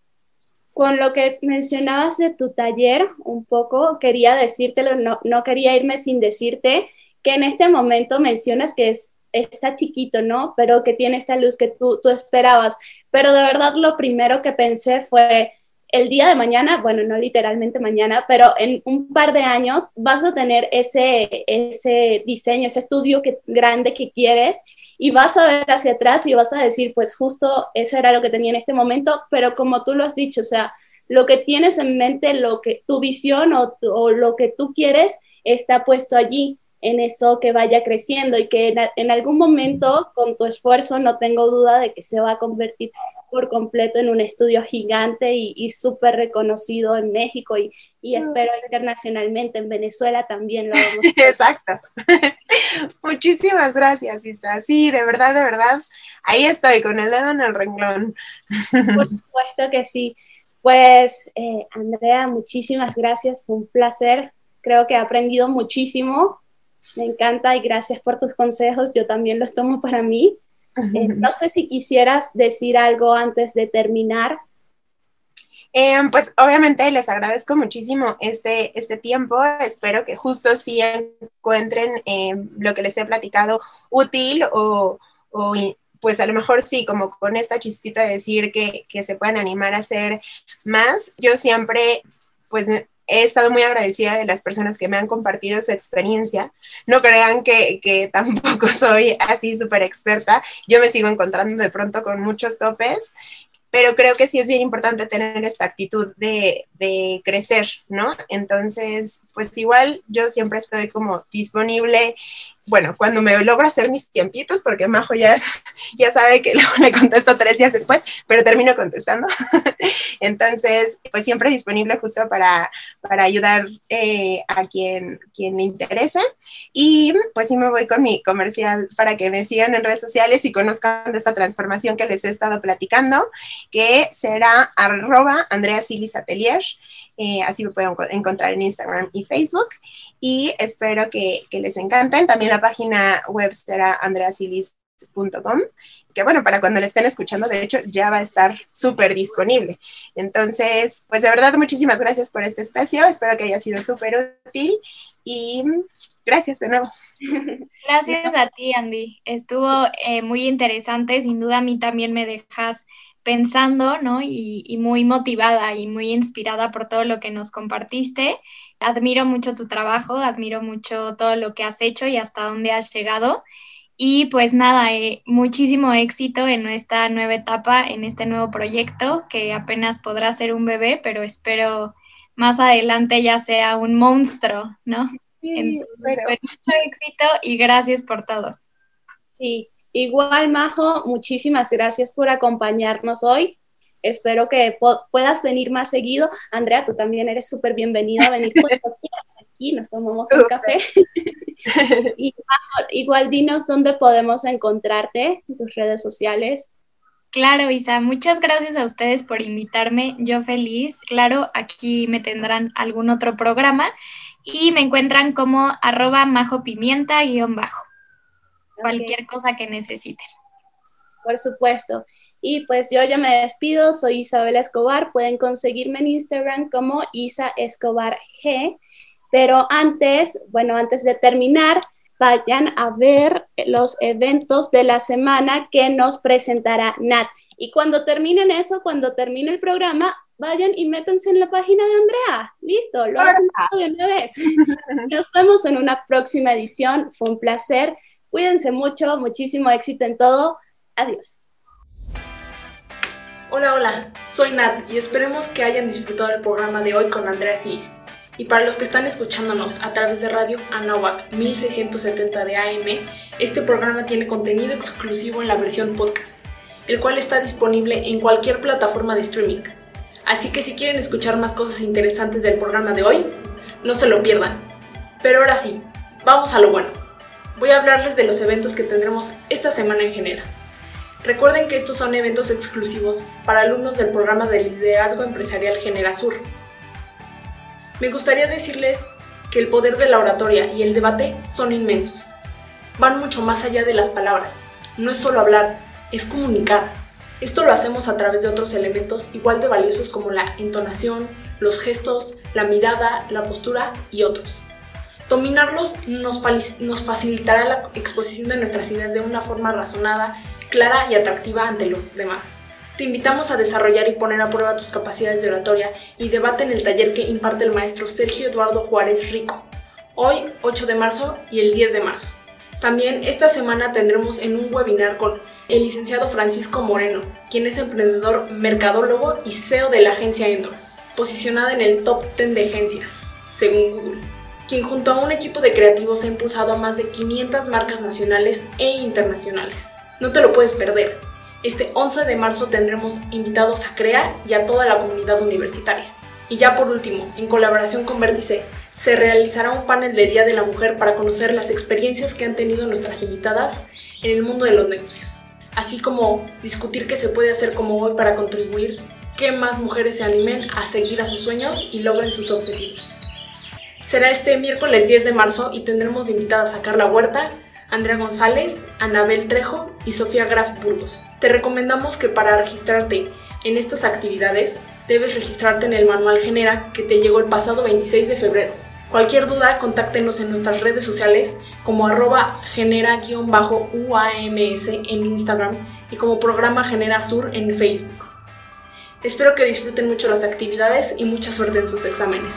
con lo que mencionabas de tu taller, un poco quería decírtelo, no, no quería irme sin decirte que en este momento mencionas que es, está chiquito, ¿no? Pero que tiene esta luz que tú, tú esperabas. Pero de verdad lo primero que pensé fue, el día de mañana, bueno, no literalmente mañana, pero en un par de años vas a tener ese, ese diseño, ese estudio que, grande que quieres y vas a ver hacia atrás y vas a decir, pues justo eso era lo que tenía en este momento, pero como tú lo has dicho, o sea, lo que tienes en mente, lo que tu visión o, o lo que tú quieres está puesto allí en eso que vaya creciendo y que en, algún momento con tu esfuerzo no tengo duda de que se va a convertir por completo en un estudio gigante y, súper reconocido en México y, y, espero internacionalmente en Venezuela también lo hagamos. Exacto. Muchísimas gracias, Isa. Sí, de verdad, de verdad. Ahí estoy con el dedo en el renglón. Por supuesto que sí. Pues, eh, Andrea, muchísimas gracias. Fue un placer. Creo que he aprendido muchísimo me encanta y gracias por tus consejos. Yo también los tomo para mí. Eh, no sé si quisieras decir algo antes de terminar. Em, pues obviamente les agradezco muchísimo este, este tiempo. Espero que justo sí encuentren em, lo que les he platicado útil o, o, pues a lo mejor sí, como con esta chispita de decir que, que se pueden animar a hacer más. Yo siempre pues he estado muy agradecida de las personas que me han compartido su experiencia. No crean que, que tampoco soy así súper experta. Yo me sigo encontrando de pronto con muchos topes pero creo que sí es bien importante tener esta actitud de, de, crecer, ¿no? Entonces, pues igual yo siempre estoy como disponible bueno, cuando me logro hacer mis tiempitos, porque Majo ya, ya sabe que luego le contesto tres días después, pero termino contestando. Entonces, pues siempre disponible justo para, para ayudar eh, a quien, quien le interese. Y pues sí me voy con mi comercial para que me sigan en redes sociales y conozcan de esta transformación que les he estado platicando, que será arroba Andrea Silis Atelier. Eh, así me pueden encontrar en Instagram y Facebook. Y espero que, que les encanten. También página web será andreasilis.com, que bueno, para cuando le estén escuchando, de hecho, ya va a estar súper disponible. Entonces, pues de verdad, muchísimas gracias por este espacio, espero que haya sido súper útil y gracias de nuevo. Gracias a ti, Andy. Estuvo eh, muy interesante, sin duda a mí también me dejas pensando, ¿no? Y, y, muy motivada y muy inspirada por todo lo que nos compartiste. Admiro mucho tu trabajo, admiro mucho todo lo que has hecho y hasta dónde has llegado. Y pues nada, eh, muchísimo éxito en esta nueva etapa, en este nuevo proyecto, que apenas podrá ser un bebé, pero espero más adelante ya sea un monstruo, ¿no? Entonces, pues mucho éxito y gracias por todo. Sí, igual Majo, muchísimas gracias por acompañarnos hoy. Espero que puedas venir más seguido. Andrea, tú también eres súper bienvenida a venir cuando quieras aquí, nos tomamos un café. y igual dinos dónde podemos encontrarte, en tus redes sociales. Claro, Isa, muchas gracias a ustedes por invitarme. Yo feliz. Claro, aquí me tendrán algún otro programa y me encuentran como arroba majopimienta guion bajo. Cualquier cosa que necesiten. Por supuesto. Y pues yo ya me despido, soy Isabel Escobar, pueden conseguirme en Instagram como Isa Escobar G. Pero antes, bueno, antes de terminar, vayan a ver los eventos de la semana que nos presentará Nat. Y cuando terminen eso, cuando termine el programa, vayan y métanse en la página de Andrea. Listo, lo hacen todo de una vez. Nos vemos en una próxima edición. Fue un placer. Cuídense mucho, muchísimo éxito en todo. Adiós. Hola, hola, soy Nat y esperemos que hayan disfrutado el programa de hoy con Andrea Cis. Y para los que están escuchándonos a través de Radio Anahuac 1670 de AM, este programa tiene contenido exclusivo en la versión podcast, el cual está disponible en cualquier plataforma de streaming. Así que si quieren escuchar más cosas interesantes del programa de hoy, no se lo pierdan. Pero ahora sí, vamos a lo bueno. Voy a hablarles de los eventos que tendremos esta semana en general. Recuerden que estos son eventos exclusivos para alumnos del programa de liderazgo empresarial Genera Sur. Me gustaría decirles que el poder de la oratoria y el debate son inmensos. Van mucho más allá de las palabras. No es solo hablar, es comunicar. Esto lo hacemos a través de otros elementos igual de valiosos como la entonación, los gestos, la mirada, la postura y otros. Dominarlos nos, nos facilitará la exposición de nuestras ideas de una forma razonada clara y atractiva ante los demás. Te invitamos a desarrollar y poner a prueba tus capacidades de oratoria y debate en el taller que imparte el maestro Sergio Eduardo Juárez Rico, hoy 8 de marzo y el 10 de marzo. También esta semana tendremos en un webinar con el licenciado Francisco Moreno, quien es emprendedor, mercadólogo y CEO de la agencia Endor, posicionada en el top 10 de agencias, según Google, quien junto a un equipo de creativos ha impulsado a más de 500 marcas nacionales e internacionales. No te lo puedes perder. Este 11 de marzo tendremos invitados a CREA y a toda la comunidad universitaria. Y ya por último, en colaboración con Vértice, se realizará un panel de Día de la Mujer para conocer las experiencias que han tenido nuestras invitadas en el mundo de los negocios, así como discutir qué se puede hacer como hoy para contribuir que más mujeres se animen a seguir a sus sueños y logren sus objetivos. Será este miércoles 10 de marzo y tendremos invitadas a Carla Huerta, Andrea González, Anabel Trejo y Sofía Graf Burgos. Te recomendamos que para registrarte en estas actividades debes registrarte en el manual Genera que te llegó el pasado 26 de febrero. Cualquier duda, contáctenos en nuestras redes sociales como arroba genera-uams en Instagram y como programa Genera Sur en Facebook. Espero que disfruten mucho las actividades y mucha suerte en sus exámenes.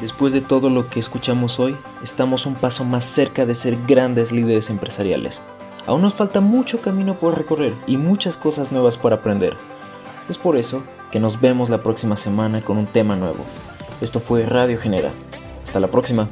Después de todo lo que escuchamos hoy, estamos un paso más cerca de ser grandes líderes empresariales. Aún nos falta mucho camino por recorrer y muchas cosas nuevas por aprender. Es por eso que nos vemos la próxima semana con un tema nuevo. Esto fue Radio Genera. Hasta la próxima.